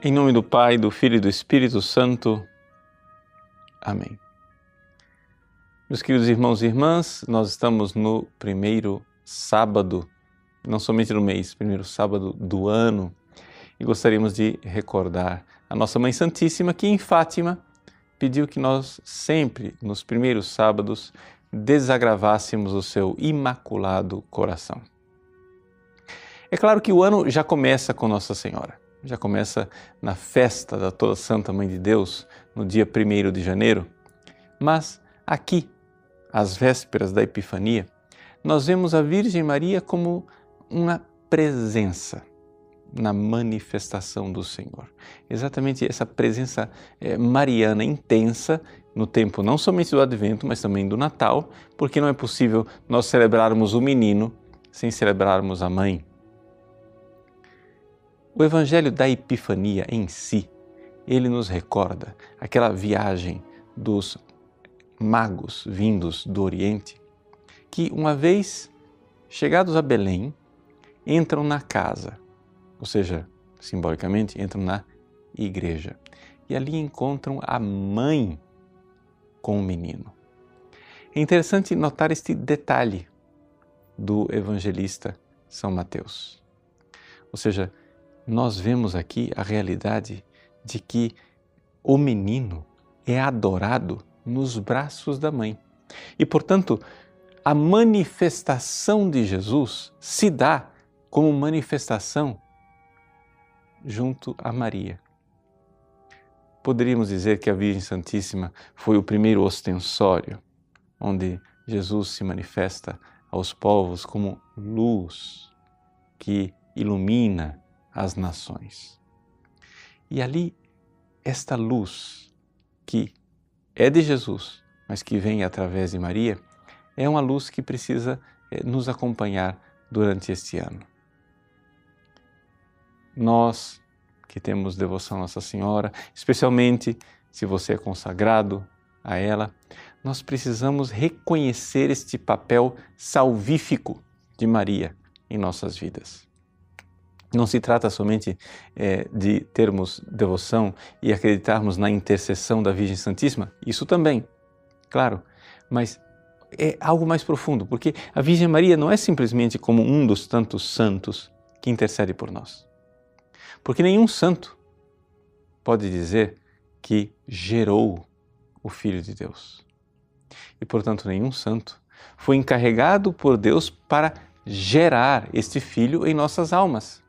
Em nome do Pai, do Filho e do Espírito Santo. Amém. Meus queridos irmãos e irmãs, nós estamos no primeiro sábado, não somente do mês, primeiro sábado do ano, e gostaríamos de recordar a nossa Mãe Santíssima que em Fátima pediu que nós sempre, nos primeiros sábados, desagravássemos o seu imaculado coração. É claro que o ano já começa com Nossa Senhora já começa na festa da Toda Santa Mãe de Deus, no dia 1 de janeiro. Mas aqui, às vésperas da Epifania, nós vemos a Virgem Maria como uma presença na manifestação do Senhor. Exatamente essa presença é, mariana intensa no tempo não somente do Advento, mas também do Natal, porque não é possível nós celebrarmos o menino sem celebrarmos a mãe. O Evangelho da Epifania em si, ele nos recorda aquela viagem dos magos vindos do Oriente, que uma vez chegados a Belém, entram na casa, ou seja, simbolicamente, entram na igreja. E ali encontram a mãe com o menino. É interessante notar este detalhe do evangelista São Mateus. Ou seja, nós vemos aqui a realidade de que o menino é adorado nos braços da mãe. E, portanto, a manifestação de Jesus se dá como manifestação junto a Maria. Poderíamos dizer que a Virgem Santíssima foi o primeiro ostensório onde Jesus se manifesta aos povos como luz que ilumina as nações. E ali, esta luz que é de Jesus, mas que vem através de Maria, é uma luz que precisa eh, nos acompanhar durante este ano. Nós que temos devoção a Nossa Senhora, especialmente se você é consagrado a ela, nós precisamos reconhecer este papel salvífico de Maria em nossas vidas. Não se trata somente é, de termos devoção e acreditarmos na intercessão da Virgem Santíssima, isso também, claro, mas é algo mais profundo, porque a Virgem Maria não é simplesmente como um dos tantos santos que intercede por nós. Porque nenhum santo pode dizer que gerou o Filho de Deus. E, portanto, nenhum santo foi encarregado por Deus para gerar este Filho em nossas almas.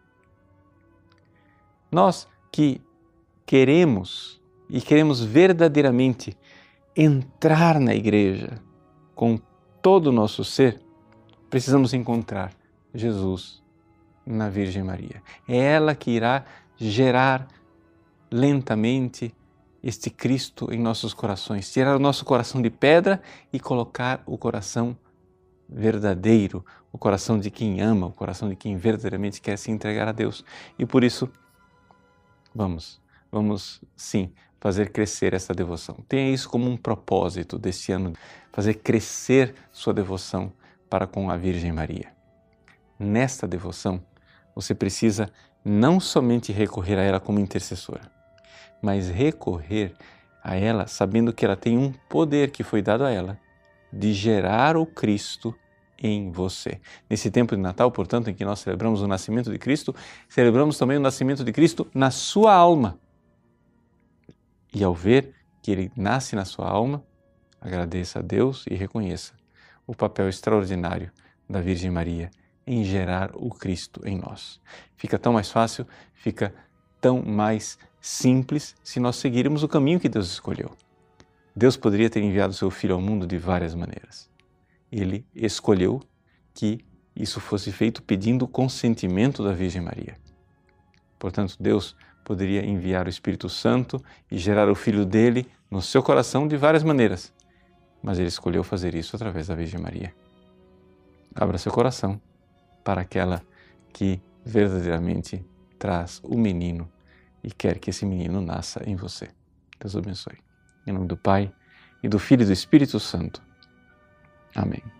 Nós que queremos e queremos verdadeiramente entrar na igreja com todo o nosso ser, precisamos encontrar Jesus na Virgem Maria. É ela que irá gerar lentamente este Cristo em nossos corações, tirar o nosso coração de pedra e colocar o coração verdadeiro, o coração de quem ama, o coração de quem verdadeiramente quer se entregar a Deus. E por isso Vamos, vamos sim fazer crescer essa devoção. Tenha isso como um propósito deste ano, fazer crescer sua devoção para com a Virgem Maria. Nesta devoção, você precisa não somente recorrer a ela como intercessora, mas recorrer a ela sabendo que ela tem um poder que foi dado a ela de gerar o Cristo em você. Nesse tempo de Natal, portanto, em que nós celebramos o nascimento de Cristo, celebramos também o nascimento de Cristo na sua alma. E ao ver que ele nasce na sua alma, agradeça a Deus e reconheça o papel extraordinário da Virgem Maria em gerar o Cristo em nós. Fica tão mais fácil, fica tão mais simples se nós seguirmos o caminho que Deus escolheu. Deus poderia ter enviado seu Filho ao mundo de várias maneiras ele escolheu que isso fosse feito pedindo o consentimento da Virgem Maria. Portanto, Deus poderia enviar o Espírito Santo e gerar o Filho dele no seu coração de várias maneiras, mas ele escolheu fazer isso através da Virgem Maria. Abra seu coração para aquela que verdadeiramente traz o menino e quer que esse menino nasça em você. Deus abençoe. Em nome do Pai, e do Filho e do Espírito Santo. Amém.